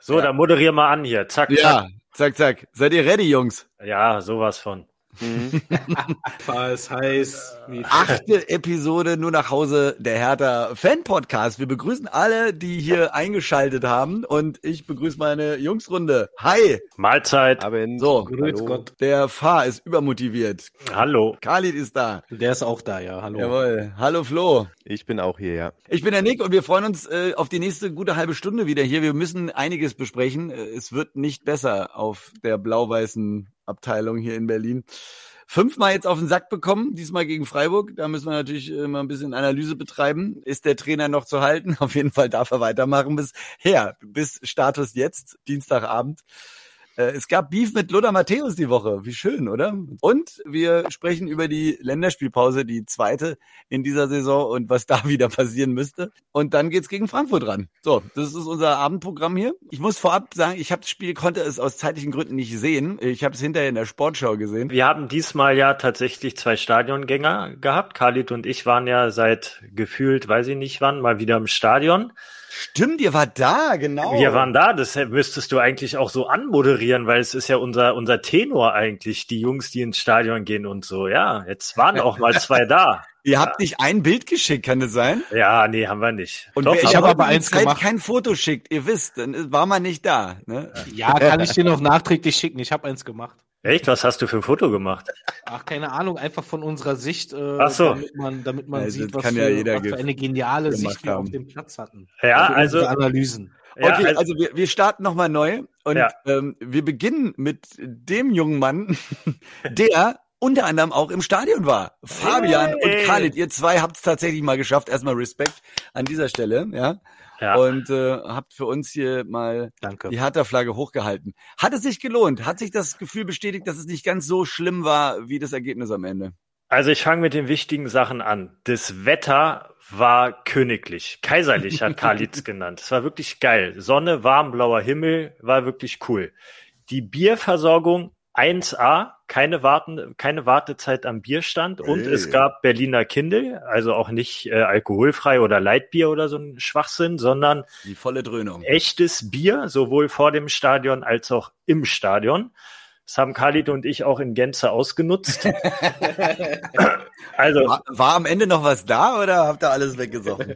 So, ja. dann moderier mal an hier. Zack, zack. Ja, zack, zack. Seid ihr ready, Jungs? Ja, sowas von. Mhm. Was heißt achte Episode nur nach Hause der Hertha Fan Podcast. Wir begrüßen alle, die hier eingeschaltet haben und ich begrüße meine Jungsrunde. Hi. Mahlzeit. Abend. So, Grüß Gott. Der Fahr ist übermotiviert. Hallo. Khalid ist da. Der ist auch da, ja. Hallo. Jawohl. Hallo Flo. Ich bin auch hier, ja. Ich bin der Nick und wir freuen uns äh, auf die nächste gute halbe Stunde wieder hier. Wir müssen einiges besprechen. Äh, es wird nicht besser auf der blau-weißen Abteilung hier in Berlin. Fünfmal jetzt auf den Sack bekommen, diesmal gegen Freiburg. Da müssen wir natürlich äh, mal ein bisschen Analyse betreiben. Ist der Trainer noch zu halten? Auf jeden Fall darf er weitermachen bisher, bis Status jetzt, Dienstagabend. Äh, es gab Beef mit Lothar Matthäus die Woche. Wie schön, oder? Und wir sprechen über die Länderspielpause, die zweite in dieser Saison und was da wieder passieren müsste. Und dann geht's gegen Frankfurt ran. So, das ist unser Abendprogramm hier. Ich muss vorab sagen, ich habe das Spiel, konnte es aus zeitlichen Gründen nicht sehen. Ich habe es hinterher in der Sportschau gesehen. Wir haben diesmal ja tatsächlich zwei Stadiongänger gehabt. Khalid und ich waren ja seit gefühlt, weiß ich nicht wann, mal wieder im Stadion. Stimmt, ihr wart da, genau. Wir waren da, das müsstest du eigentlich auch so anmoderieren, weil es ist ja unser, unser Tenor eigentlich, die Jungs, die ins Stadion gehen und so. Ja, jetzt waren auch mal zwei da. Ihr ja. habt nicht ein Bild geschickt, kann das sein? Ja, nee, haben wir nicht. Und Doch, ich habe aber eins Zeit gemacht. kein Foto schickt, ihr wisst, dann war man nicht da. Ne? Ja, kann ich dir noch nachträglich schicken. Ich habe eins gemacht. Echt? Was hast du für ein Foto gemacht? Ach, keine Ahnung, einfach von unserer Sicht, äh, Ach so. damit man, damit man ja, sieht, was, für, ja was für eine geniale Sicht wir auf dem Platz hatten. Ja, also Analysen. Ja, okay, also, also wir, wir starten nochmal neu und ja. ähm, wir beginnen mit dem jungen Mann, der unter anderem auch im Stadion war. Fabian hey. und Khalid, ihr zwei habt es tatsächlich mal geschafft. Erstmal Respekt an dieser Stelle, ja. Ja. Und äh, habt für uns hier mal Danke. die Hertha-Flagge hochgehalten. Hat es sich gelohnt? Hat sich das Gefühl bestätigt, dass es nicht ganz so schlimm war wie das Ergebnis am Ende? Also ich fange mit den wichtigen Sachen an. Das Wetter war königlich. Kaiserlich hat Karlitz genannt. Es war wirklich geil. Sonne, warm, blauer Himmel, war wirklich cool. Die Bierversorgung 1A, keine, Warten, keine Wartezeit am Bierstand und hey. es gab Berliner Kindle, also auch nicht äh, alkoholfrei oder Leitbier oder so ein Schwachsinn, sondern die volle Dröhnung. Echtes Bier, sowohl vor dem Stadion als auch im Stadion. Das haben Khalid und ich auch in Gänze ausgenutzt. also war, war, am Ende noch was da oder habt ihr alles weggesoffen?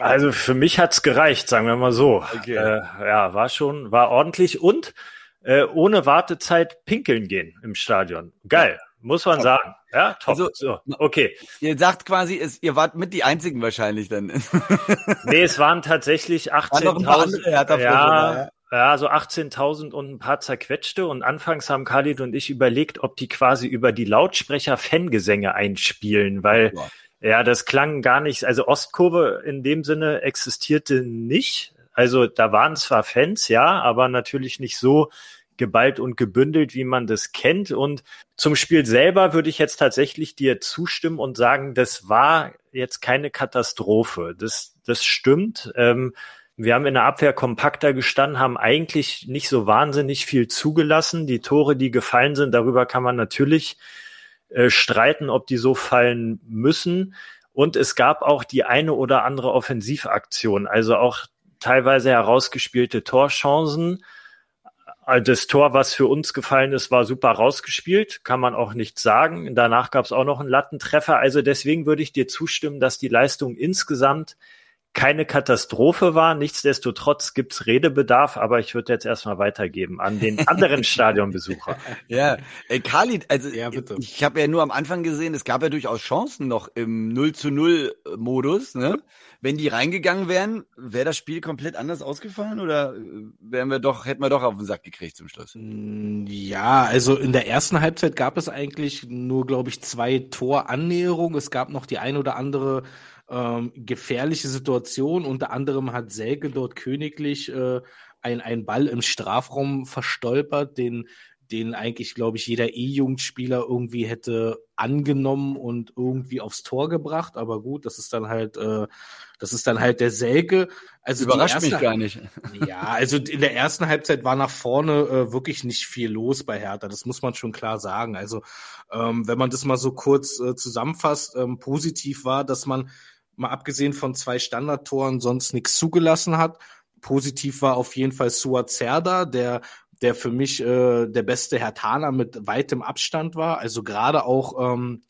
Also für mich hat's gereicht, sagen wir mal so. Okay. Äh, ja, war schon, war ordentlich und äh, ohne Wartezeit pinkeln gehen im Stadion. Geil, muss man top. sagen. Ja, top. Also, so, okay. Ihr sagt quasi, es, ihr wart mit die einzigen wahrscheinlich dann. nee, es waren tatsächlich 18.000. Ja, ja, ja, so 18.000 und ein paar zerquetschte. Und anfangs haben Khalid und ich überlegt, ob die quasi über die Lautsprecher Fangesänge einspielen, weil ja. ja, das klang gar nicht, also Ostkurve in dem Sinne existierte nicht. Also da waren zwar Fans, ja, aber natürlich nicht so geballt und gebündelt, wie man das kennt. Und zum Spiel selber würde ich jetzt tatsächlich dir zustimmen und sagen, das war jetzt keine Katastrophe. Das, das stimmt. Ähm, wir haben in der Abwehr kompakter gestanden, haben eigentlich nicht so wahnsinnig viel zugelassen. Die Tore, die gefallen sind, darüber kann man natürlich äh, streiten, ob die so fallen müssen. Und es gab auch die eine oder andere Offensivaktion. Also auch teilweise herausgespielte Torchancen. Äh, das Tor, was für uns gefallen ist, war super rausgespielt, kann man auch nicht sagen. Danach gab es auch noch einen Lattentreffer. Also deswegen würde ich dir zustimmen, dass die Leistung insgesamt keine Katastrophe war. Nichtsdestotrotz gibt's Redebedarf, aber ich würde jetzt erstmal weitergeben an den anderen Stadionbesucher. Ja, ey, Khalid, also ja, bitte. ich habe ja nur am Anfang gesehen, es gab ja durchaus Chancen noch im 0 zu 0 Modus. Ne? Wenn die reingegangen wären, wäre das Spiel komplett anders ausgefallen oder äh, wären wir doch, hätten wir doch auf den Sack gekriegt zum Schluss? Mm, ja, also in der ersten Halbzeit gab es eigentlich nur, glaube ich, zwei Torannäherungen. Es gab noch die ein oder andere ähm, gefährliche Situation. Unter anderem hat Selke dort königlich äh, ein, ein Ball im Strafraum verstolpert, den den eigentlich, glaube ich, jeder E-Jugendspieler irgendwie hätte angenommen und irgendwie aufs Tor gebracht. Aber gut, das ist dann halt, äh, das ist dann halt der Selke. Also überrascht erste, mich gar nicht. Ja, also in der ersten Halbzeit war nach vorne äh, wirklich nicht viel los bei Hertha. Das muss man schon klar sagen. Also ähm, wenn man das mal so kurz äh, zusammenfasst, ähm, positiv war, dass man mal abgesehen von zwei Standardtoren sonst nichts zugelassen hat. positiv war auf jeden Fall Suat Serda, der der für mich äh, der beste Hertaner mit weitem Abstand war. Also gerade auch ähm,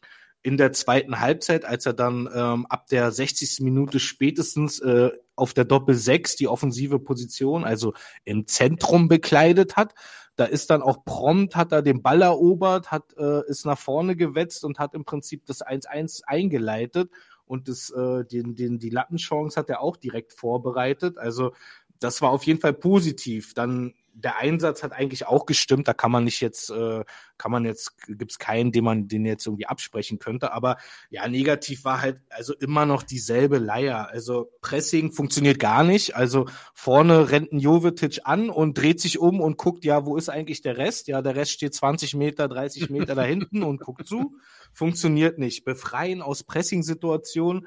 in der zweiten Halbzeit, als er dann ähm, ab der 60. Minute spätestens äh, auf der Doppel 6 die offensive Position, also im Zentrum bekleidet hat. Da ist dann auch prompt, hat er den Ball erobert, hat, äh, ist nach vorne gewetzt und hat im Prinzip das 1-1 eingeleitet und das, äh, den, den, die Lattenchance hat er auch direkt vorbereitet. Also das war auf jeden Fall positiv. Dann der Einsatz hat eigentlich auch gestimmt. Da kann man nicht jetzt, äh, kann man jetzt, gibt es keinen, den man den jetzt irgendwie absprechen könnte. Aber ja, negativ war halt also immer noch dieselbe Leier. Also Pressing funktioniert gar nicht. Also vorne rennt ein Jovetic an und dreht sich um und guckt, ja, wo ist eigentlich der Rest? Ja, der Rest steht 20 Meter, 30 Meter da hinten und guckt zu. Funktioniert nicht. Befreien aus Pressing-Situationen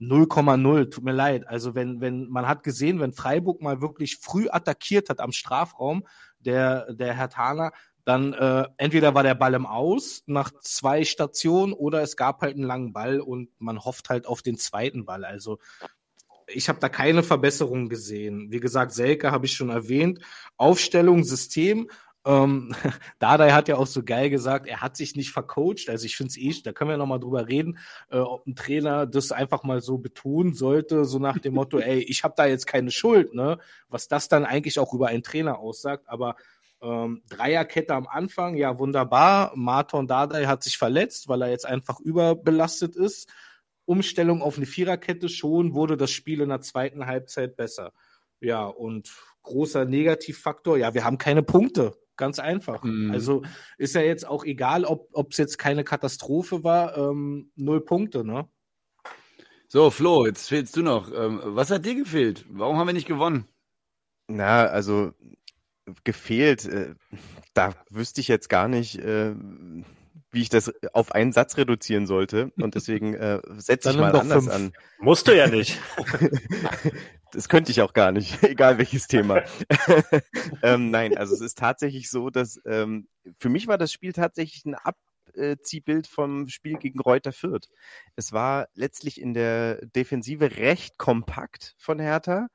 0,0, tut mir leid. Also wenn, wenn, man hat gesehen, wenn Freiburg mal wirklich früh attackiert hat am Strafraum, der, der Herr Thaler, dann äh, entweder war der Ball im Aus nach zwei Stationen oder es gab halt einen langen Ball und man hofft halt auf den zweiten Ball. Also ich habe da keine Verbesserung gesehen. Wie gesagt, Selke habe ich schon erwähnt. Aufstellung, System ähm, Dardai hat ja auch so geil gesagt, er hat sich nicht vercoacht. Also ich finde es eh, da können wir nochmal drüber reden, äh, ob ein Trainer das einfach mal so betonen sollte, so nach dem Motto, ey, ich habe da jetzt keine Schuld, ne? Was das dann eigentlich auch über einen Trainer aussagt. Aber ähm, Dreierkette am Anfang, ja, wunderbar. Marton Dardai hat sich verletzt, weil er jetzt einfach überbelastet ist. Umstellung auf eine Viererkette schon, wurde das Spiel in der zweiten Halbzeit besser. Ja, und großer Negativfaktor, ja, wir haben keine Punkte. Ganz einfach. Mhm. Also ist ja jetzt auch egal, ob es jetzt keine Katastrophe war, ähm, null Punkte, ne? So, Flo, jetzt fehlst du noch. Ähm, was hat dir gefehlt? Warum haben wir nicht gewonnen? Na, also gefehlt, äh, da wüsste ich jetzt gar nicht, äh, wie ich das auf einen Satz reduzieren sollte. Und deswegen äh, setze ich mal anders fünf. an. Musst du ja nicht. das könnte ich auch gar nicht, egal welches Thema. ähm, nein, also es ist tatsächlich so, dass ähm, für mich war das Spiel tatsächlich ein Abziehbild vom Spiel gegen Reuter Fürth. Es war letztlich in der Defensive recht kompakt von Hertha.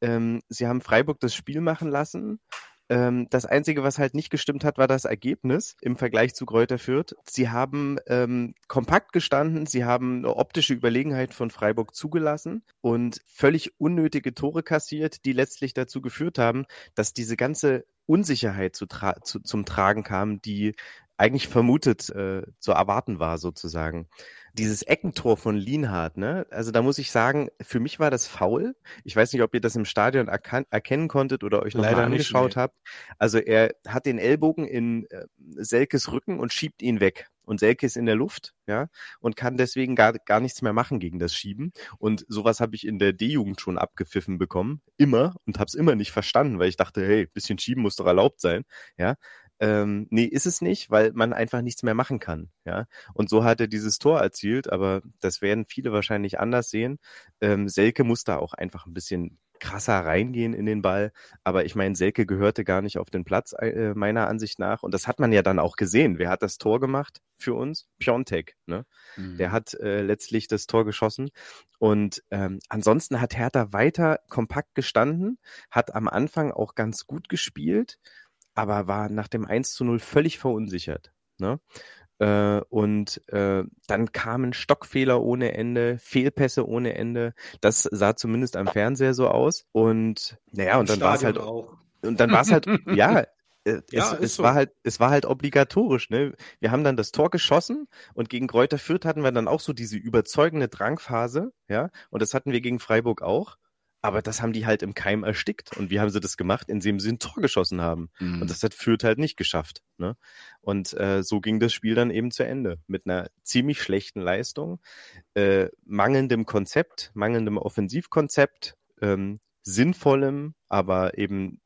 Ähm, sie haben Freiburg das Spiel machen lassen ähm, das Einzige, was halt nicht gestimmt hat, war das Ergebnis im Vergleich zu Kräuter Fürth. Sie haben ähm, kompakt gestanden, sie haben eine optische Überlegenheit von Freiburg zugelassen und völlig unnötige Tore kassiert, die letztlich dazu geführt haben, dass diese ganze Unsicherheit zu tra zu, zum Tragen kam, die eigentlich vermutet äh, zu erwarten war, sozusagen dieses Eckentor von Lienhardt, ne? Also da muss ich sagen, für mich war das faul. Ich weiß nicht, ob ihr das im Stadion erkennen konntet oder euch nochmal angeschaut nicht, nee. habt. Also er hat den Ellbogen in äh, Selkes Rücken und schiebt ihn weg. Und Selke ist in der Luft, ja, und kann deswegen gar, gar nichts mehr machen gegen das Schieben. Und sowas habe ich in der D-Jugend schon abgepfiffen bekommen, immer, und habe es immer nicht verstanden, weil ich dachte, hey, bisschen Schieben muss doch erlaubt sein, ja. Ähm, nee, ist es nicht, weil man einfach nichts mehr machen kann. Ja, und so hat er dieses Tor erzielt, aber das werden viele wahrscheinlich anders sehen. Ähm, Selke muss da auch einfach ein bisschen krasser reingehen in den Ball. Aber ich meine, Selke gehörte gar nicht auf den Platz, äh, meiner Ansicht nach. Und das hat man ja dann auch gesehen. Wer hat das Tor gemacht für uns? Piontek. Ne? Mhm. Der hat äh, letztlich das Tor geschossen. Und ähm, ansonsten hat Hertha weiter kompakt gestanden, hat am Anfang auch ganz gut gespielt aber war nach dem 1 zu 0 völlig verunsichert. Ne? Äh, und äh, dann kamen Stockfehler ohne Ende, Fehlpässe ohne Ende. Das sah zumindest am Fernseher so aus. Und naja, und dann war es halt auch. Und dann war es halt, ja, äh, ja, es, es so. war halt, es war halt obligatorisch, ne? Wir haben dann das Tor geschossen und gegen Kräuter Fürth hatten wir dann auch so diese überzeugende Drangphase, ja? Und das hatten wir gegen Freiburg auch. Aber das haben die halt im Keim erstickt. Und wie haben sie das gemacht? Indem sie ein Tor geschossen haben. Mhm. Und das hat Fürth halt nicht geschafft. Ne? Und äh, so ging das Spiel dann eben zu Ende. Mit einer ziemlich schlechten Leistung, äh, mangelndem Konzept, mangelndem Offensivkonzept, ähm, sinnvollem, aber eben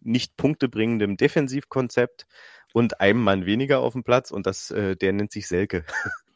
nicht punktebringendem Defensivkonzept und einem Mann weniger auf dem Platz. Und das, äh, der nennt sich Selke.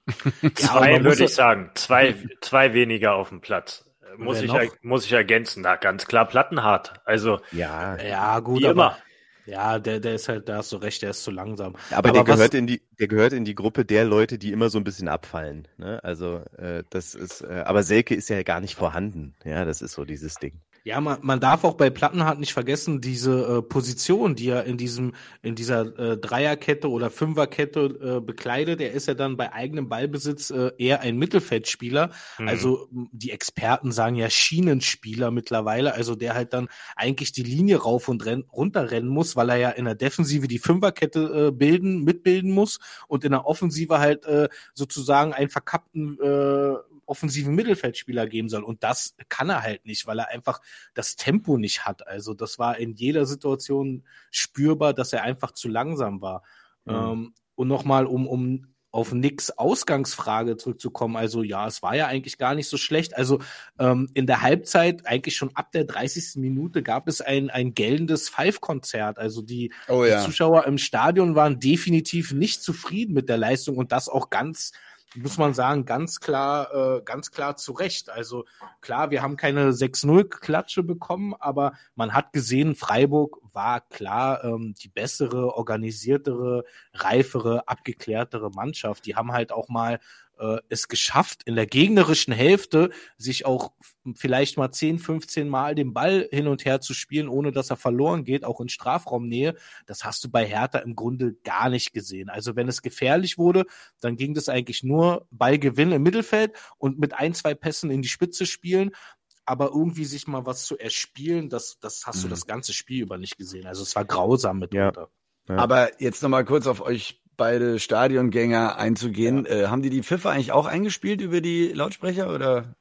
zwei würde ich sagen. Zwei, zwei weniger auf dem Platz. Muss ich, muss ich ergänzen, na, ganz klar plattenhart. Also, ja, ja gut, aber, immer. Ja, der, der ist halt, da hast du recht, der ist zu langsam. Aber, aber der gehört in die, der gehört in die Gruppe der Leute, die immer so ein bisschen abfallen. Ne? Also äh, das ist, äh, aber Selke ist ja gar nicht vorhanden. Ja, das ist so dieses Ding. Ja, man, man darf auch bei Plattenhardt nicht vergessen, diese äh, Position, die er in diesem, in dieser äh, Dreierkette oder Fünferkette äh, bekleidet, er ist ja dann bei eigenem Ballbesitz äh, eher ein Mittelfeldspieler. Mhm. Also die Experten sagen ja Schienenspieler mittlerweile, also der halt dann eigentlich die Linie rauf und renn, runter rennen muss, weil er ja in der Defensive die Fünferkette äh, bilden, mitbilden muss und in der Offensive halt äh, sozusagen einen verkappten äh, offensiven Mittelfeldspieler geben soll. Und das kann er halt nicht, weil er einfach das Tempo nicht hat. Also das war in jeder Situation spürbar, dass er einfach zu langsam war. Mhm. Ähm, und nochmal, um, um auf Nicks Ausgangsfrage zurückzukommen. Also ja, es war ja eigentlich gar nicht so schlecht. Also ähm, in der Halbzeit, eigentlich schon ab der 30. Minute, gab es ein, ein gellendes Five-Konzert. Also die, oh, ja. die Zuschauer im Stadion waren definitiv nicht zufrieden mit der Leistung und das auch ganz muss man sagen, ganz klar, äh, ganz klar zu Recht. Also klar, wir haben keine 6-0-Klatsche bekommen, aber man hat gesehen, Freiburg war klar ähm, die bessere, organisiertere, reifere, abgeklärtere Mannschaft. Die haben halt auch mal äh, es geschafft, in der gegnerischen Hälfte sich auch vielleicht mal 10, 15 Mal den Ball hin und her zu spielen, ohne dass er verloren geht, auch in Strafraumnähe. Das hast du bei Hertha im Grunde gar nicht gesehen. Also wenn es gefährlich wurde, dann ging das eigentlich nur Ballgewinn im Mittelfeld und mit ein, zwei Pässen in die Spitze spielen aber irgendwie sich mal was zu erspielen, das, das hast mhm. du das ganze Spiel über nicht gesehen. Also es war grausam mitunter. Ja. Ja. Aber jetzt nochmal kurz auf euch beide Stadiongänger einzugehen. Ja. Äh, haben die die Pfiffe eigentlich auch eingespielt über die Lautsprecher oder?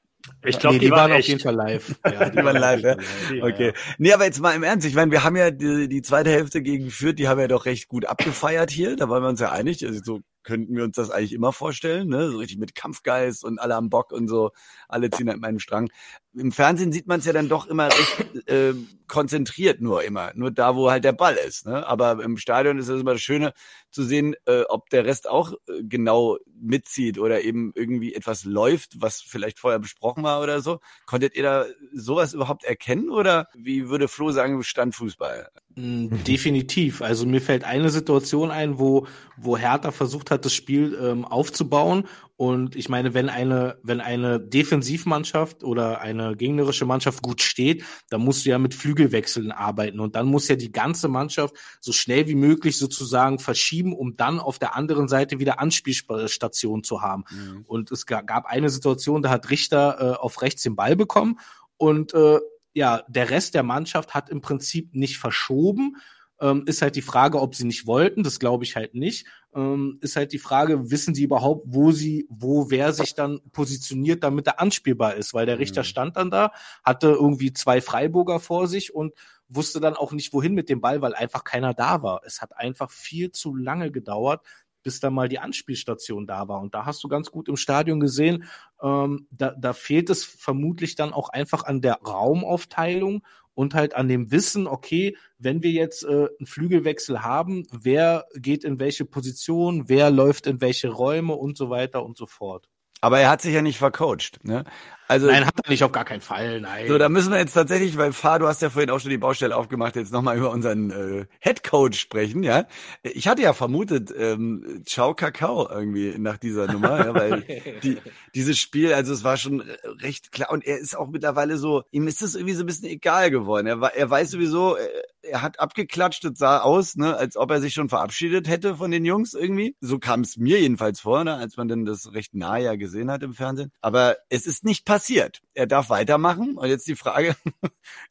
Ich glaube, nee, die, die, waren, waren auf jeden Fall live. Ja, die, waren live, ja? Okay. Nee, aber jetzt mal im Ernst. Ich meine, wir haben ja die, die zweite Hälfte gegen Fürth, die haben wir ja doch recht gut abgefeiert hier. Da waren wir uns ja einig. Also so könnten wir uns das eigentlich immer vorstellen, ne? So richtig mit Kampfgeist und alle am Bock und so. Alle ziehen halt meinen Strang im Fernsehen sieht man es ja dann doch immer recht äh, konzentriert nur immer, nur da, wo halt der Ball ist. Ne? Aber im Stadion ist es immer das Schöne zu sehen, äh, ob der Rest auch äh, genau mitzieht oder eben irgendwie etwas läuft, was vielleicht vorher besprochen war oder so. Konntet ihr da sowas überhaupt erkennen oder wie würde Flo sagen, Standfußball? Mm, definitiv. Also mir fällt eine Situation ein, wo, wo Hertha versucht hat, das Spiel ähm, aufzubauen und ich meine, wenn eine, wenn eine Defensivmannschaft oder eine gegnerische Mannschaft gut steht, dann musst du ja mit Flügelwechseln arbeiten. Und dann muss ja die ganze Mannschaft so schnell wie möglich sozusagen verschieben, um dann auf der anderen Seite wieder Anspielstationen zu haben. Mhm. Und es gab eine Situation, da hat Richter äh, auf rechts den Ball bekommen und äh, ja, der Rest der Mannschaft hat im Prinzip nicht verschoben, ähm, ist halt die Frage, ob sie nicht wollten. Das glaube ich halt nicht. Ähm, ist halt die Frage, wissen sie überhaupt, wo sie, wo wer sich dann positioniert, damit er anspielbar ist? Weil der Richter mhm. stand dann da, hatte irgendwie zwei Freiburger vor sich und wusste dann auch nicht, wohin mit dem Ball, weil einfach keiner da war. Es hat einfach viel zu lange gedauert, bis da mal die Anspielstation da war. Und da hast du ganz gut im Stadion gesehen, ähm, da, da fehlt es vermutlich dann auch einfach an der Raumaufteilung und halt an dem Wissen, okay, wenn wir jetzt äh, einen Flügelwechsel haben, wer geht in welche Position, wer läuft in welche Räume und so weiter und so fort. Aber er hat sich ja nicht vercoacht. Ne? Also, nein, hat er nicht auf gar keinen Fall, nein. So, da müssen wir jetzt tatsächlich, weil Fahr, du hast ja vorhin auch schon die Baustelle aufgemacht, jetzt nochmal über unseren äh, Head Coach sprechen, ja. Ich hatte ja vermutet, ähm, Ciao Kakao irgendwie nach dieser Nummer, ja, weil die, dieses Spiel, also es war schon recht klar und er ist auch mittlerweile so, ihm ist es irgendwie so ein bisschen egal geworden. Er, er weiß sowieso, er, er hat abgeklatscht, es sah aus, ne, als ob er sich schon verabschiedet hätte von den Jungs irgendwie. So kam es mir jedenfalls vor, ne, als man denn das recht nah ja gesehen hat im Fernsehen. Aber es ist nicht passiert passiert. Er darf weitermachen. Und jetzt die Frage,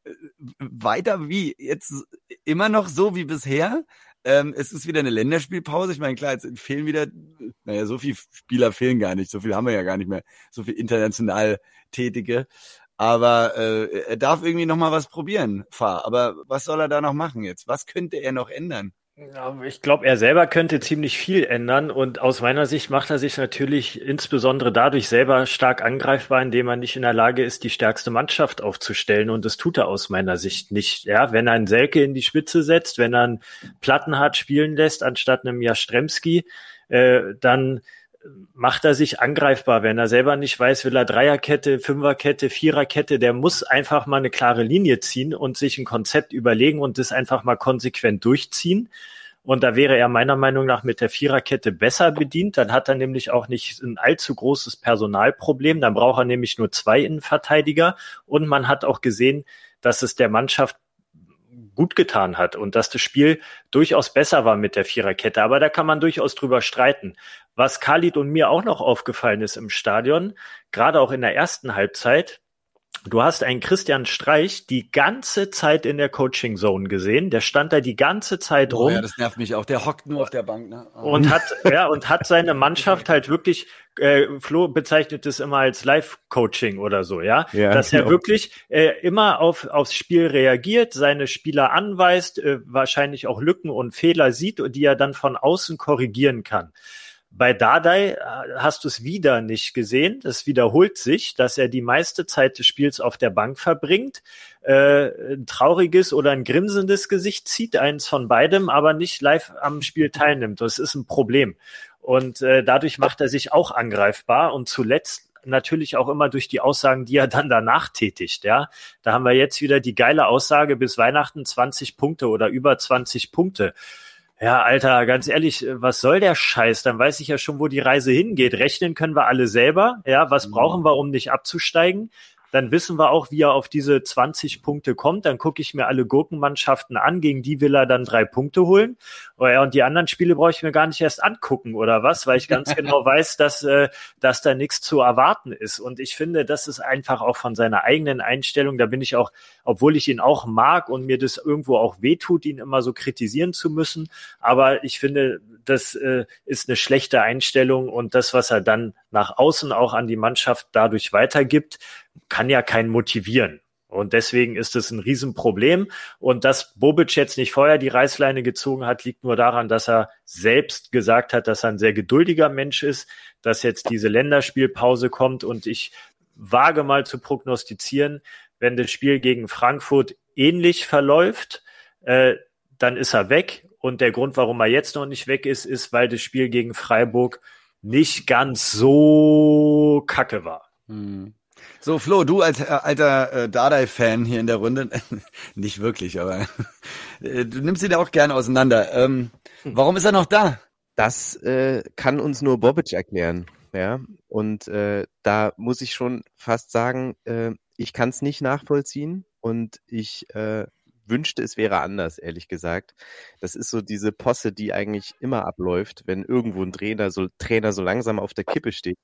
weiter wie? Jetzt immer noch so wie bisher? Ähm, es ist wieder eine Länderspielpause. Ich meine, klar, jetzt fehlen wieder, naja, so viele Spieler fehlen gar nicht. So viel haben wir ja gar nicht mehr. So viel international Tätige. Aber äh, er darf irgendwie noch mal was probieren, Fahr. Aber was soll er da noch machen jetzt? Was könnte er noch ändern? Ich glaube, er selber könnte ziemlich viel ändern und aus meiner Sicht macht er sich natürlich insbesondere dadurch selber stark angreifbar, indem er nicht in der Lage ist, die stärkste Mannschaft aufzustellen und das tut er aus meiner Sicht nicht. Ja, wenn er einen Selke in die Spitze setzt, wenn er einen Plattenhardt spielen lässt anstatt einem Jastremski, äh, dann macht er sich angreifbar. Wenn er selber nicht weiß, will er Dreierkette, Fünferkette, Viererkette, der muss einfach mal eine klare Linie ziehen und sich ein Konzept überlegen und das einfach mal konsequent durchziehen. Und da wäre er meiner Meinung nach mit der Viererkette besser bedient. Dann hat er nämlich auch nicht ein allzu großes Personalproblem. Dann braucht er nämlich nur zwei Innenverteidiger. Und man hat auch gesehen, dass es der Mannschaft gut getan hat und dass das Spiel durchaus besser war mit der Viererkette. Aber da kann man durchaus drüber streiten. Was Khalid und mir auch noch aufgefallen ist im Stadion, gerade auch in der ersten Halbzeit, Du hast einen Christian Streich die ganze Zeit in der Coaching Zone gesehen. Der stand da die ganze Zeit oh, rum. Ja, das nervt mich auch. Der hockt nur auf der Bank. Ne? Oh. Und hat ja und hat seine Mannschaft halt wirklich. Äh, Flo bezeichnet es immer als Live-Coaching oder so, ja, ja dass er wirklich äh, immer auf aufs Spiel reagiert, seine Spieler anweist, äh, wahrscheinlich auch Lücken und Fehler sieht, die er dann von außen korrigieren kann. Bei Dardai äh, hast du es wieder nicht gesehen. Es wiederholt sich, dass er die meiste Zeit des Spiels auf der Bank verbringt, äh, ein trauriges oder ein grinsendes Gesicht zieht, eins von beidem, aber nicht live am Spiel teilnimmt. Das ist ein Problem. Und äh, dadurch macht er sich auch angreifbar. Und zuletzt natürlich auch immer durch die Aussagen, die er dann danach tätigt. Ja, da haben wir jetzt wieder die geile Aussage bis Weihnachten 20 Punkte oder über 20 Punkte. Ja, Alter, ganz ehrlich, was soll der Scheiß? Dann weiß ich ja schon, wo die Reise hingeht. Rechnen können wir alle selber. Ja, was mhm. brauchen wir, um nicht abzusteigen? Dann wissen wir auch, wie er auf diese 20 Punkte kommt. Dann gucke ich mir alle Gurkenmannschaften an, gegen die will er dann drei Punkte holen. Oh ja, und die anderen Spiele brauche ich mir gar nicht erst angucken oder was, weil ich ganz genau weiß, dass, äh, dass da nichts zu erwarten ist. Und ich finde, das ist einfach auch von seiner eigenen Einstellung, da bin ich auch, obwohl ich ihn auch mag und mir das irgendwo auch wehtut, ihn immer so kritisieren zu müssen, aber ich finde, das äh, ist eine schlechte Einstellung und das, was er dann nach außen auch an die Mannschaft dadurch weitergibt, kann ja keinen motivieren. Und deswegen ist es ein Riesenproblem. Und dass Bobic jetzt nicht vorher die Reißleine gezogen hat, liegt nur daran, dass er selbst gesagt hat, dass er ein sehr geduldiger Mensch ist, dass jetzt diese Länderspielpause kommt. Und ich wage mal zu prognostizieren, wenn das Spiel gegen Frankfurt ähnlich verläuft, äh, dann ist er weg. Und der Grund, warum er jetzt noch nicht weg ist, ist, weil das Spiel gegen Freiburg nicht ganz so kacke war. Hm. So, Flo, du als äh, alter äh, Dardai-Fan hier in der Runde, nicht wirklich, aber äh, du nimmst ihn ja auch gerne auseinander. Ähm, warum ist er noch da? Das äh, kann uns nur Bobic erklären. Ja, und äh, da muss ich schon fast sagen, äh, ich kann es nicht nachvollziehen und ich äh, wünschte, es wäre anders, ehrlich gesagt. Das ist so diese Posse, die eigentlich immer abläuft, wenn irgendwo ein Trainer so, Trainer so langsam auf der Kippe steht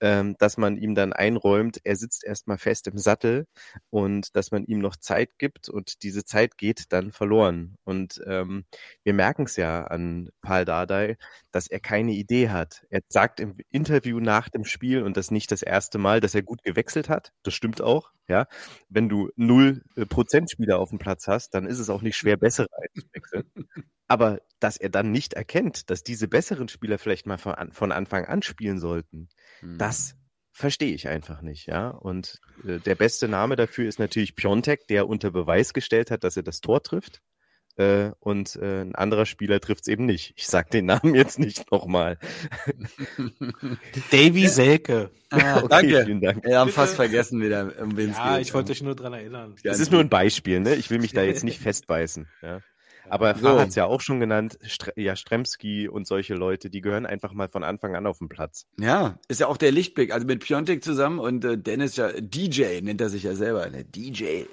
ähm, dass man ihm dann einräumt, er sitzt erstmal fest im Sattel und dass man ihm noch Zeit gibt und diese Zeit geht dann verloren. Und ähm, wir merken es ja an Paul Dardai, dass er keine Idee hat. Er sagt im Interview nach dem Spiel und das nicht das erste Mal, dass er gut gewechselt hat. Das stimmt auch. Ja, wenn du null äh, Prozent Spieler auf dem Platz hast, dann ist es auch nicht schwer, bessere einzuwechseln. Aber dass er dann nicht erkennt, dass diese besseren Spieler vielleicht mal von, von Anfang an spielen sollten, hm. das verstehe ich einfach nicht, ja. Und äh, der beste Name dafür ist natürlich Piontek, der unter Beweis gestellt hat, dass er das Tor trifft. Äh, und äh, ein anderer Spieler trifft es eben nicht. Ich sage den Namen jetzt nicht nochmal. Davy Selke. Ah, okay, danke. Vielen Dank. Wir haben fast vergessen wieder, um wen es ja, geht. Ja, ich wollte euch nur dran erinnern. Es ist nur ein Beispiel, ne? Ich will mich da jetzt nicht festbeißen. Ja. Aber so. hat es ja auch schon genannt, St ja, Stremski und solche Leute, die gehören einfach mal von Anfang an auf den Platz. Ja, ist ja auch der Lichtblick. Also mit Piontek zusammen und äh, Dennis ja DJ, nennt er sich ja selber, der DJ.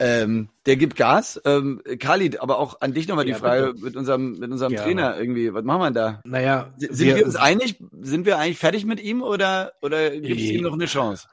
Ähm, der gibt Gas. Ähm, Khalid, aber auch an dich nochmal ja, die Frage bitte. mit unserem, mit unserem Trainer irgendwie. Was machen wir da? Naja, sind wir, wir uns einig? Sind wir eigentlich fertig mit ihm oder, oder gibt es ihm noch eine Chance?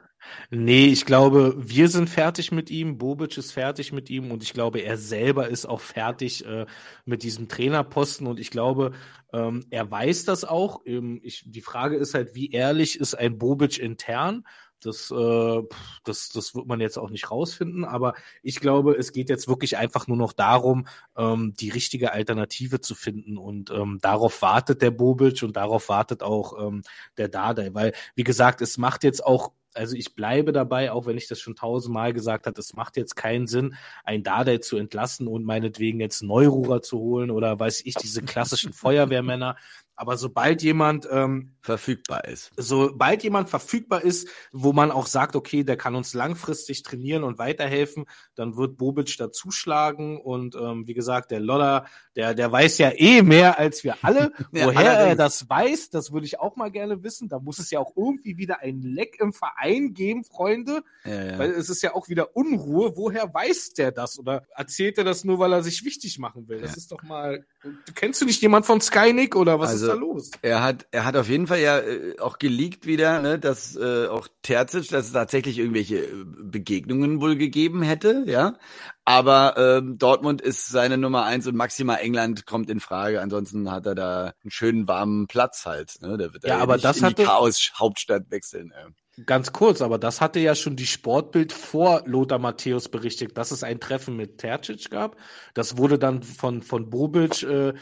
Nee, ich glaube, wir sind fertig mit ihm, Bobic ist fertig mit ihm und ich glaube, er selber ist auch fertig äh, mit diesem Trainerposten und ich glaube, ähm, er weiß das auch. Ähm, ich, die Frage ist halt, wie ehrlich ist ein Bobic intern? Das, äh, das, das wird man jetzt auch nicht rausfinden, aber ich glaube, es geht jetzt wirklich einfach nur noch darum, ähm, die richtige Alternative zu finden und ähm, darauf wartet der Bobic und darauf wartet auch ähm, der Dardai, weil, wie gesagt, es macht jetzt auch also ich bleibe dabei, auch wenn ich das schon tausendmal gesagt habe, es macht jetzt keinen Sinn, ein Dardai zu entlassen und meinetwegen jetzt Neururer zu holen oder weiß ich, diese klassischen Feuerwehrmänner. Aber sobald jemand ähm, verfügbar ist, sobald jemand verfügbar ist, wo man auch sagt, okay, der kann uns langfristig trainieren und weiterhelfen, dann wird Bobic dazuschlagen und ähm, wie gesagt, der Lodder, der der weiß ja eh mehr als wir alle. ja, Woher er das weiß, das würde ich auch mal gerne wissen. Da muss es ja auch irgendwie wieder ein Leck im Verein geben, Freunde, ja, ja. weil es ist ja auch wieder Unruhe. Woher weiß der das oder erzählt er das nur, weil er sich wichtig machen will? Das ist doch mal. Kennst du nicht jemand von Skynick oder was also, da los? Er hat er hat auf jeden Fall ja äh, auch geleakt wieder, ne, dass äh, auch Terzic, dass es tatsächlich irgendwelche äh, Begegnungen wohl gegeben hätte, ja. Aber ähm, Dortmund ist seine Nummer eins und maximal England kommt in Frage. Ansonsten hat er da einen schönen warmen Platz halt. Ne? Der wird ja, aber das in hatte, Chaos Hauptstadt wechseln. Äh. Ganz kurz, aber das hatte ja schon die Sportbild vor Lothar Matthäus berichtet, dass es ein Treffen mit Tercic gab. Das wurde dann von, von Bobic äh,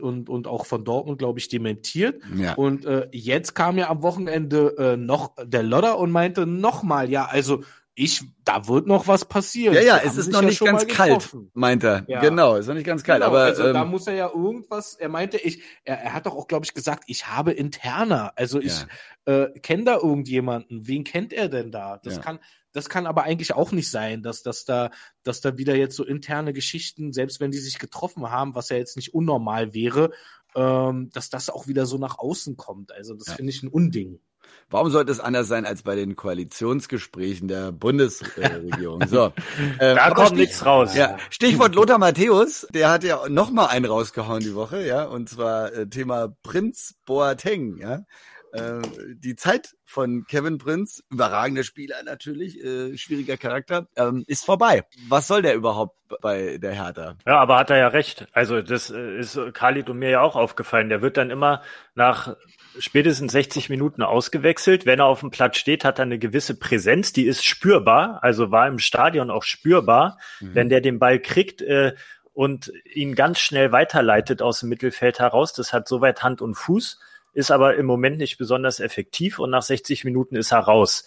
und, und auch von Dortmund, glaube ich, dementiert. Ja. Und äh, jetzt kam ja am Wochenende äh, noch der Lodder und meinte nochmal, ja, also ich, da wird noch was passieren. Ja, ja, es ist noch ja nicht ganz kalt, meint er. Ja. Genau, ist noch nicht ganz kalt. Genau, aber also ähm, da muss er ja irgendwas. Er meinte, ich, er, er hat doch auch, glaube ich, gesagt, ich habe interner. Also ich ja. äh, kenne da irgendjemanden. Wen kennt er denn da? Das kann, das kann aber eigentlich auch nicht sein, dass, dass da, dass da wieder jetzt so interne Geschichten, selbst wenn die sich getroffen haben, was ja jetzt nicht unnormal wäre, ähm, dass das auch wieder so nach außen kommt. Also das finde ich ein Unding. Warum sollte es anders sein als bei den Koalitionsgesprächen der Bundesregierung? So, äh, da kommt nichts raus. Ja, Stichwort Lothar Matthäus, der hat ja noch mal einen rausgehauen die Woche, ja, und zwar äh, Thema Prinz Boateng, ja. Äh, die Zeit von Kevin Prinz, überragender Spieler natürlich, äh, schwieriger Charakter, ähm, ist vorbei. Was soll der überhaupt bei der Hertha? Ja, aber hat er ja recht. Also das äh, ist Khalid und mir ja auch aufgefallen. Der wird dann immer nach spätestens 60 Minuten ausgewechselt. Wenn er auf dem Platz steht, hat er eine gewisse Präsenz, die ist spürbar, also war im Stadion auch spürbar. Mhm. Wenn der den Ball kriegt, äh, und ihn ganz schnell weiterleitet aus dem Mittelfeld heraus. Das hat soweit Hand und Fuß ist aber im Moment nicht besonders effektiv und nach 60 Minuten ist er raus.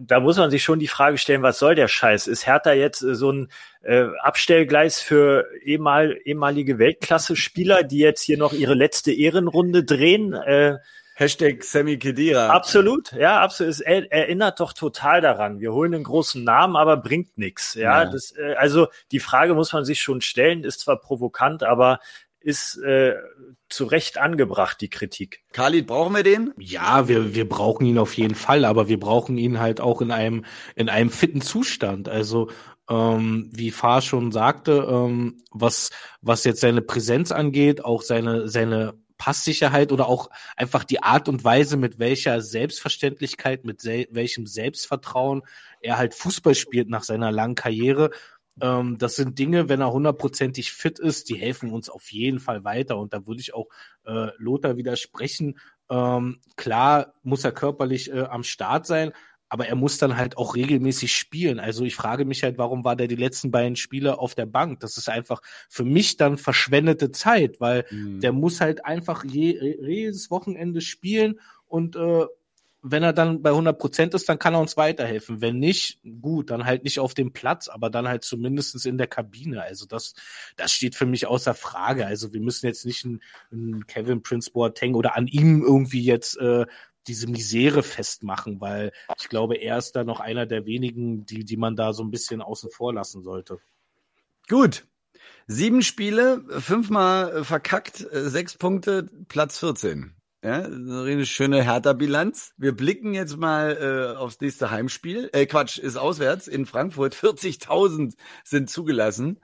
Da muss man sich schon die Frage stellen, was soll der Scheiß? Ist Hertha jetzt äh, so ein äh, Abstellgleis für ehemal, ehemalige Weltklasse-Spieler, die jetzt hier noch ihre letzte Ehrenrunde drehen? Äh, Hashtag Sammy Kedira. Absolut, ja, absolut. Es erinnert doch total daran. Wir holen einen großen Namen, aber bringt nichts. Ja, ja. Das, äh, also die Frage muss man sich schon stellen, ist zwar provokant, aber ist äh, zu Recht angebracht, die Kritik. Khalid, brauchen wir den? Ja, wir, wir brauchen ihn auf jeden Fall, aber wir brauchen ihn halt auch in einem, in einem fitten Zustand. Also, ähm, wie Fahr schon sagte, ähm, was, was jetzt seine Präsenz angeht, auch seine, seine Passsicherheit oder auch einfach die Art und Weise, mit welcher Selbstverständlichkeit, mit sel welchem Selbstvertrauen er halt Fußball spielt nach seiner langen Karriere, ähm, das sind Dinge, wenn er hundertprozentig fit ist, die helfen uns auf jeden Fall weiter. Und da würde ich auch äh, Lothar widersprechen. Ähm, klar muss er körperlich äh, am Start sein, aber er muss dann halt auch regelmäßig spielen. Also ich frage mich halt, warum war der die letzten beiden Spiele auf der Bank? Das ist einfach für mich dann verschwendete Zeit, weil mhm. der muss halt einfach je, jedes Wochenende spielen und äh, wenn er dann bei 100 Prozent ist, dann kann er uns weiterhelfen. Wenn nicht, gut, dann halt nicht auf dem Platz, aber dann halt zumindestens in der Kabine. Also das, das steht für mich außer Frage. Also wir müssen jetzt nicht einen, einen Kevin Prince Boateng oder an ihm irgendwie jetzt äh, diese Misere festmachen, weil ich glaube, er ist da noch einer der wenigen, die, die man da so ein bisschen außen vor lassen sollte. Gut. Sieben Spiele, fünfmal verkackt, sechs Punkte, Platz 14. Ja, eine schöne Hertha-Bilanz. Wir blicken jetzt mal äh, aufs nächste Heimspiel. Äh, Quatsch, ist auswärts in Frankfurt. 40.000 sind zugelassen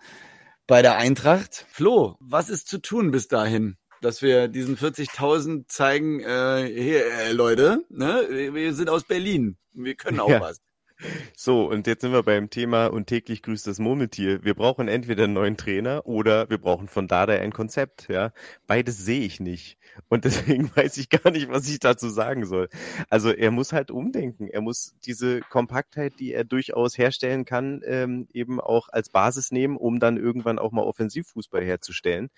bei der Eintracht. Flo, was ist zu tun bis dahin? Dass wir diesen 40.000 zeigen, äh, hier, äh, Leute, ne, wir sind aus Berlin. Wir können auch ja. was. So, und jetzt sind wir beim Thema und täglich grüßt das Murmeltier. Wir brauchen entweder einen neuen Trainer oder wir brauchen von Dada ein Konzept, ja. Beides sehe ich nicht. Und deswegen weiß ich gar nicht, was ich dazu sagen soll. Also er muss halt umdenken. Er muss diese Kompaktheit, die er durchaus herstellen kann, ähm, eben auch als Basis nehmen, um dann irgendwann auch mal Offensivfußball herzustellen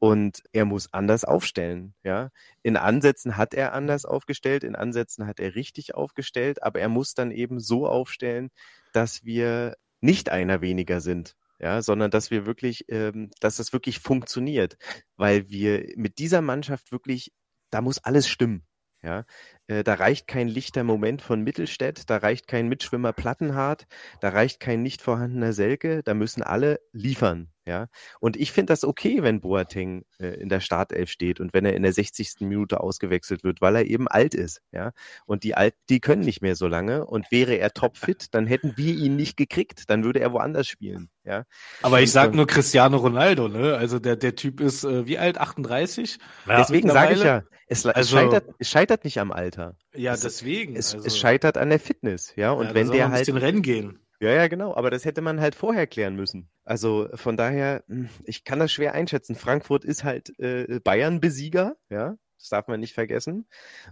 und er muss anders aufstellen. Ja, in Ansätzen hat er anders aufgestellt, in Ansätzen hat er richtig aufgestellt, aber er muss dann eben so aufstellen, dass wir nicht einer weniger sind, ja, sondern dass wir wirklich, ähm, dass das wirklich funktioniert, weil wir mit dieser Mannschaft wirklich da muss alles stimmen. Ja, da reicht kein lichter Moment von Mittelstädt, da reicht kein Mitschwimmer Plattenhardt, da reicht kein nicht vorhandener Selke, da müssen alle liefern. Ja, und ich finde das okay, wenn Boateng äh, in der Startelf steht und wenn er in der 60. Minute ausgewechselt wird, weil er eben alt ist. Ja, und die Alten, die können nicht mehr so lange. Und wäre er topfit, dann hätten wir ihn nicht gekriegt, dann würde er woanders spielen. Ja, aber ich sag nur Cristiano Ronaldo, ne? Also der der Typ ist äh, wie alt? 38. Ja, Deswegen sage ich ja, es, also, scheitert, es scheitert nicht am Alter. Ja, es, deswegen. Es, also, es scheitert an der Fitness, ja. Und ja, wenn der halt den Rennen gehen. Ja, ja, genau. Aber das hätte man halt vorher klären müssen. Also von daher, hm, ich kann das schwer einschätzen. Frankfurt ist halt äh, Bayern-Besieger, ja. Das darf man nicht vergessen.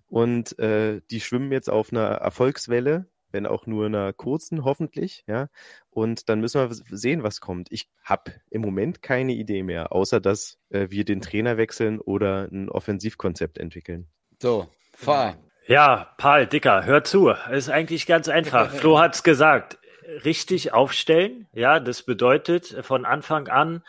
Und äh, die schwimmen jetzt auf einer Erfolgswelle, wenn auch nur einer kurzen, hoffentlich, ja. Und dann müssen wir sehen, was kommt. Ich habe im Moment keine Idee mehr, außer dass äh, wir den Trainer wechseln oder ein Offensivkonzept entwickeln. So, fahr. Ja, Paul, Dicker, hör zu. Es ist eigentlich ganz einfach. Flo hat's gesagt richtig aufstellen. Ja, das bedeutet von Anfang an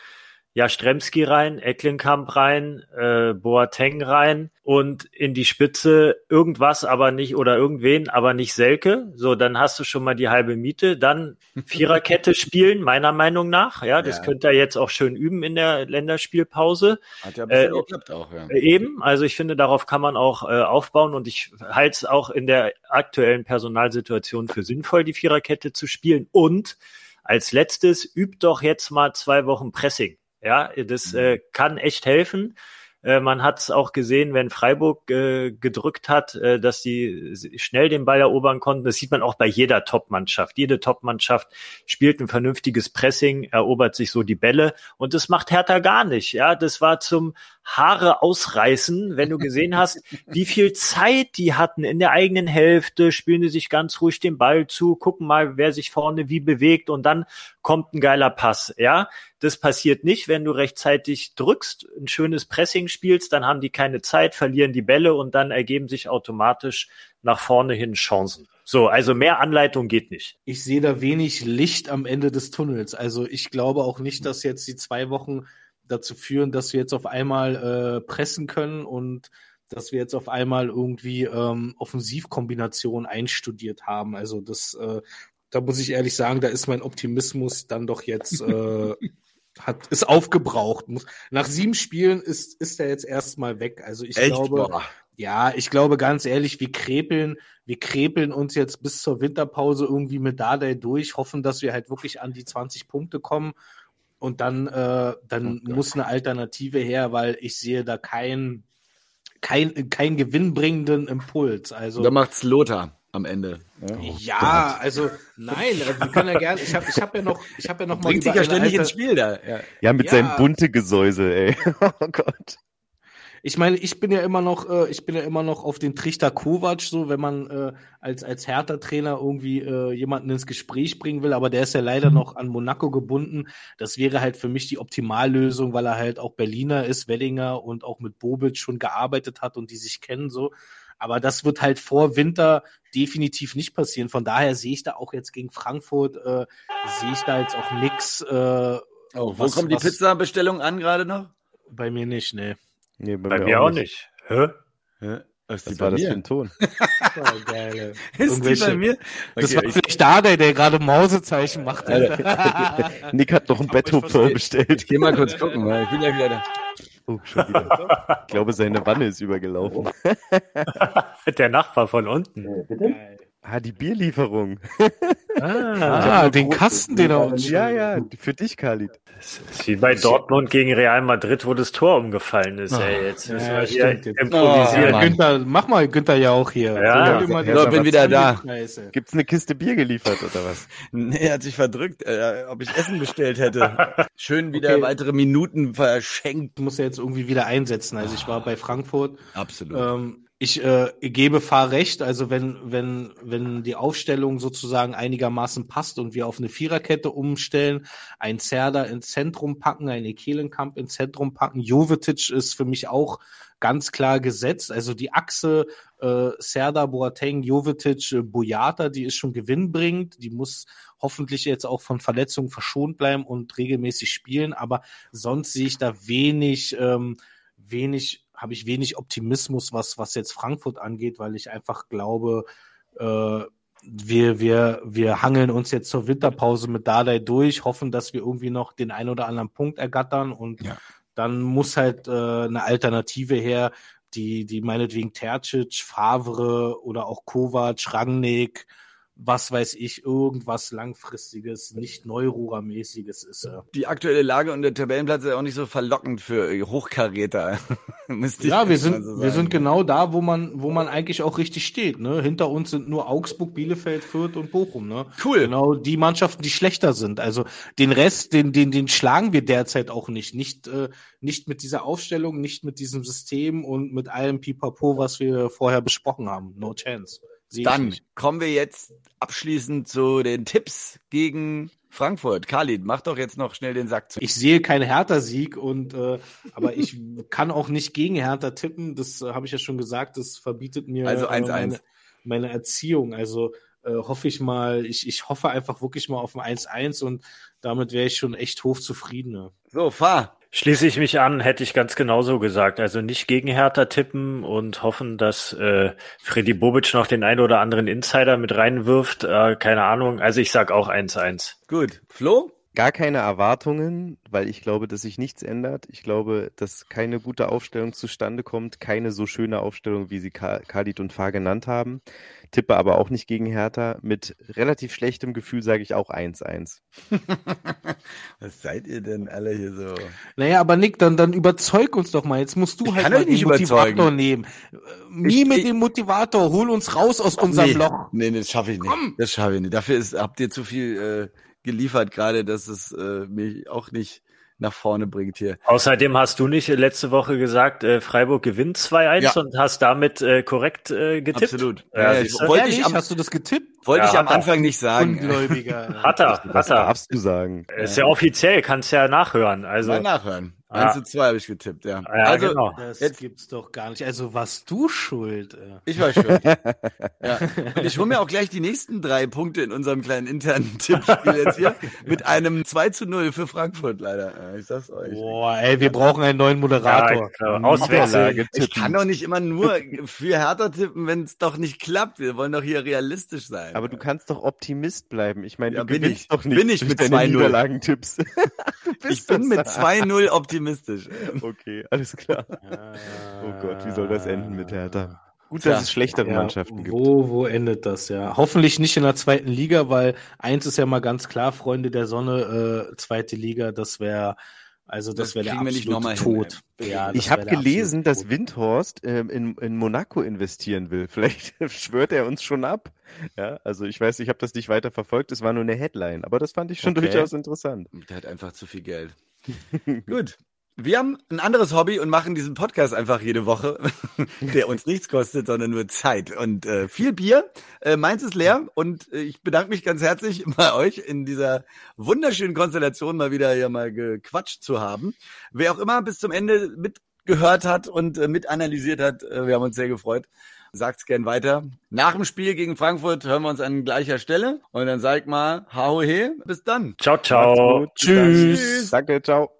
ja Stremski rein, Ecklenkamp rein, äh, Boateng rein und in die Spitze irgendwas, aber nicht oder irgendwen, aber nicht Selke. So, dann hast du schon mal die halbe Miete. Dann Viererkette spielen, meiner Meinung nach. Ja, das ja. könnt ihr jetzt auch schön üben in der Länderspielpause. Hat ja äh, geklappt auch, ja. Eben, also ich finde, darauf kann man auch äh, aufbauen und ich halte es auch in der aktuellen Personalsituation für sinnvoll, die Viererkette zu spielen. Und als letztes übt doch jetzt mal zwei Wochen Pressing. Ja, das äh, mhm. kann echt helfen. Äh, man hat es auch gesehen, wenn Freiburg äh, gedrückt hat, äh, dass die schnell den Ball erobern konnten. Das sieht man auch bei jeder Top-Mannschaft. Jede Top-Mannschaft spielt ein vernünftiges Pressing, erobert sich so die Bälle und das macht Hertha gar nicht. Ja, das war zum Haare ausreißen, wenn du gesehen hast, wie viel Zeit die hatten in der eigenen Hälfte, spielen die sich ganz ruhig den Ball zu, gucken mal, wer sich vorne wie bewegt und dann kommt ein geiler Pass. Ja, das passiert nicht, wenn du rechtzeitig drückst, ein schönes Pressing spielst, dann haben die keine Zeit, verlieren die Bälle und dann ergeben sich automatisch nach vorne hin Chancen. So, also mehr Anleitung geht nicht. Ich sehe da wenig Licht am Ende des Tunnels. Also ich glaube auch nicht, dass jetzt die zwei Wochen dazu führen, dass wir jetzt auf einmal äh, pressen können und dass wir jetzt auf einmal irgendwie ähm, Offensivkombinationen einstudiert haben. Also das, äh, da muss ich ehrlich sagen, da ist mein Optimismus dann doch jetzt äh, hat ist aufgebraucht. Nach sieben Spielen ist ist er jetzt erstmal weg. Also ich Echt? glaube, Boah. ja, ich glaube ganz ehrlich, wir krepeln, wir krepeln uns jetzt bis zur Winterpause irgendwie mit Dardai durch, hoffen, dass wir halt wirklich an die 20 Punkte kommen und dann, äh, dann okay. muss eine Alternative her, weil ich sehe da keinen kein, kein gewinnbringenden Impuls. Also da macht's Lothar am Ende. Ja, ja also nein, also wir können ja gerne. Ich habe ich hab ja noch, ich habe ja noch mal. Bringt sich ja ständig Alter, ins Spiel da. Ja, ja mit ja. seinem bunte Gesäuse, ey. Oh Gott ich meine, ich bin ja immer noch, äh, ich bin ja immer noch auf den Trichter Kovac, so wenn man äh, als als Hertha-Trainer irgendwie äh, jemanden ins Gespräch bringen will, aber der ist ja leider mhm. noch an Monaco gebunden. Das wäre halt für mich die Optimallösung, weil er halt auch Berliner ist, Wellinger und auch mit Bobic schon gearbeitet hat und die sich kennen so. Aber das wird halt vor Winter definitiv nicht passieren. Von daher sehe ich da auch jetzt gegen Frankfurt, äh, sehe ich da jetzt auch nix. Äh, oh, wo was, kommt die Pizza-Bestellung an gerade noch? Bei mir nicht, nee. Nee, bei, bei mir, auch nicht. nicht. Hä? Hä? Was, Was war das für ein Ton? oh, geil. Ist die bei mir? Das okay, war vielleicht da, der, der gerade Mausezeichen macht. Nick hat noch ein Betthupfer bestellt. Ich geh mal kurz gucken, weil ich bin ja wieder da. Oh, schon wieder. Ich glaube, seine Wanne ist übergelaufen. der Nachbar von unten. Ja, bitte? Ah, die Bierlieferung. Ah, ah den Kasten, den er uns Ja, ja, für dich, Khalid. Das ist wie bei Dortmund gegen Real Madrid, wo das Tor umgefallen ist. Oh, ey. Jetzt müssen ja, wir hier improvisieren. Oh, Günther, mach mal Günther ja auch hier. Ja, ja, ja bin wieder da. Gibt's eine Kiste Bier geliefert oder was? Nee, er hat sich verdrückt, äh, ob ich Essen bestellt hätte. Schön wieder okay. weitere Minuten verschenkt. Muss er jetzt irgendwie wieder einsetzen. Also ich war bei Frankfurt. Absolut. Ähm, ich äh, gebe Fahr recht, also wenn, wenn, wenn die Aufstellung sozusagen einigermaßen passt und wir auf eine Viererkette umstellen, ein Zerda ins Zentrum packen, ein Ekelenkamp ins Zentrum packen, Jovetic ist für mich auch ganz klar gesetzt. Also die Achse äh, Serda, Boateng, Jovetic, äh, Boyata, die ist schon gewinnbringend. Die muss hoffentlich jetzt auch von Verletzungen verschont bleiben und regelmäßig spielen. Aber sonst sehe ich da wenig ähm, wenig, habe ich wenig Optimismus, was, was jetzt Frankfurt angeht, weil ich einfach glaube, äh, wir, wir, wir hangeln uns jetzt zur Winterpause mit Dardai durch, hoffen, dass wir irgendwie noch den einen oder anderen Punkt ergattern und ja. dann muss halt äh, eine Alternative her, die, die meinetwegen Tercic, Favre oder auch Kovac, Rangnick, was weiß ich, irgendwas langfristiges, nicht Neururer-mäßiges ist. Ja. Die aktuelle Lage und der Tabellenplatz ist auch nicht so verlockend für Hochkaräter. ja, wir sind, so wir sind genau da, wo man, wo man eigentlich auch richtig steht. Ne? Hinter uns sind nur Augsburg, Bielefeld, Fürth und Bochum. Ne? Cool. Genau die Mannschaften, die schlechter sind. Also den Rest, den, den, den schlagen wir derzeit auch nicht. Nicht, äh, nicht mit dieser Aufstellung, nicht mit diesem System und mit allem Pipapo, was wir vorher besprochen haben. No chance. Dann kommen wir jetzt abschließend zu den Tipps gegen Frankfurt. Khalid, mach doch jetzt noch schnell den Sack zu. Ich sehe keinen Hertha-Sieg und äh, aber ich kann auch nicht gegen Hertha tippen. Das äh, habe ich ja schon gesagt. Das verbietet mir also 1 -1. Äh, meine, meine Erziehung. Also äh, hoffe ich mal, ich, ich hoffe einfach wirklich mal auf ein 1-1 und damit wäre ich schon echt hochzufrieden. So, fahr. Schließe ich mich an, hätte ich ganz genauso gesagt. Also nicht gegen Hertha tippen und hoffen, dass äh, Freddy Bobic noch den einen oder anderen Insider mit reinwirft. Äh, keine Ahnung. Also ich sag auch 1-1. Gut. Flo? Gar keine Erwartungen, weil ich glaube, dass sich nichts ändert. Ich glaube, dass keine gute Aufstellung zustande kommt. Keine so schöne Aufstellung, wie sie Khalid und Fahr genannt haben tippe aber auch nicht gegen Hertha. Mit relativ schlechtem Gefühl sage ich auch 1-1. Was seid ihr denn alle hier so? Naja, aber Nick, dann, dann überzeug uns doch mal. Jetzt musst du ich halt mal den Motivator überzeugen. nehmen. Mime den Motivator, hol uns raus aus unserem nee, Loch. Nee, nee, das schaffe ich nicht. Komm. Das schaffe ich nicht. Dafür ist, habt ihr zu viel äh, geliefert gerade, dass es äh, mich auch nicht nach vorne bringt hier. Außerdem hast du nicht letzte Woche gesagt, äh, Freiburg gewinnt 2-1 ja. und hast damit äh, korrekt äh, getippt. Absolut. Ja, ja, wollte ich am, hast du das getippt? Wollte ich am Anfang nicht sagen. Ungläubiger. hat er, hat er. Darfst du sagen. Ist ja offiziell, kannst ja nachhören. Also. Mal nachhören. Ja. 1 zu 2 habe ich getippt, ja. ja also, genau. Das jetzt, gibt's doch gar nicht. Also warst du schuld. Äh. Ich war schuld. ja. Und ich hole mir auch gleich die nächsten drei Punkte in unserem kleinen internen Tippspiel jetzt hier mit einem 2 zu 0 für Frankfurt leider. Ich sag's euch. Boah, ey, wir brauchen einen neuen Moderator. Ja, Auswärtslage Ich kann doch nicht immer nur für Hertha tippen, wenn es doch nicht klappt. Wir wollen doch hier realistisch sein. Aber du kannst doch Optimist bleiben. Ich meine, ja, du bin ich. doch nicht bin ich mit 2-0. tipps ich bin mit 2-0 optimistisch. Okay, alles klar. oh Gott, wie soll das enden mit Hertha? Gut, dass ja, es schlechtere ja, Mannschaften gibt. Wo, wo endet das, ja? Hoffentlich nicht in der zweiten Liga, weil eins ist ja mal ganz klar, Freunde der Sonne, äh, zweite Liga, das wäre also das, das wäre der absolute Tod. Hin, ja, ich habe gelesen, dass Windhorst ähm, in, in Monaco investieren will. Vielleicht schwört er uns schon ab. Ja, also ich weiß, ich habe das nicht weiter verfolgt. Es war nur eine Headline, aber das fand ich schon okay. durchaus interessant. Der hat einfach zu viel Geld. Gut, wir haben ein anderes Hobby und machen diesen Podcast einfach jede Woche, der uns nichts kostet, sondern nur Zeit und äh, viel Bier. Äh, meins ist leer und äh, ich bedanke mich ganz herzlich bei euch in dieser wunderschönen Konstellation mal wieder hier mal gequatscht zu haben. Wer auch immer bis zum Ende mitgehört hat und äh, mit analysiert hat, äh, wir haben uns sehr gefreut. Sagt's gern weiter. Nach dem Spiel gegen Frankfurt hören wir uns an gleicher Stelle und dann sag mal, hau he, bis dann. Ciao, ciao. Tschüss. Tschüss. Danke, ciao.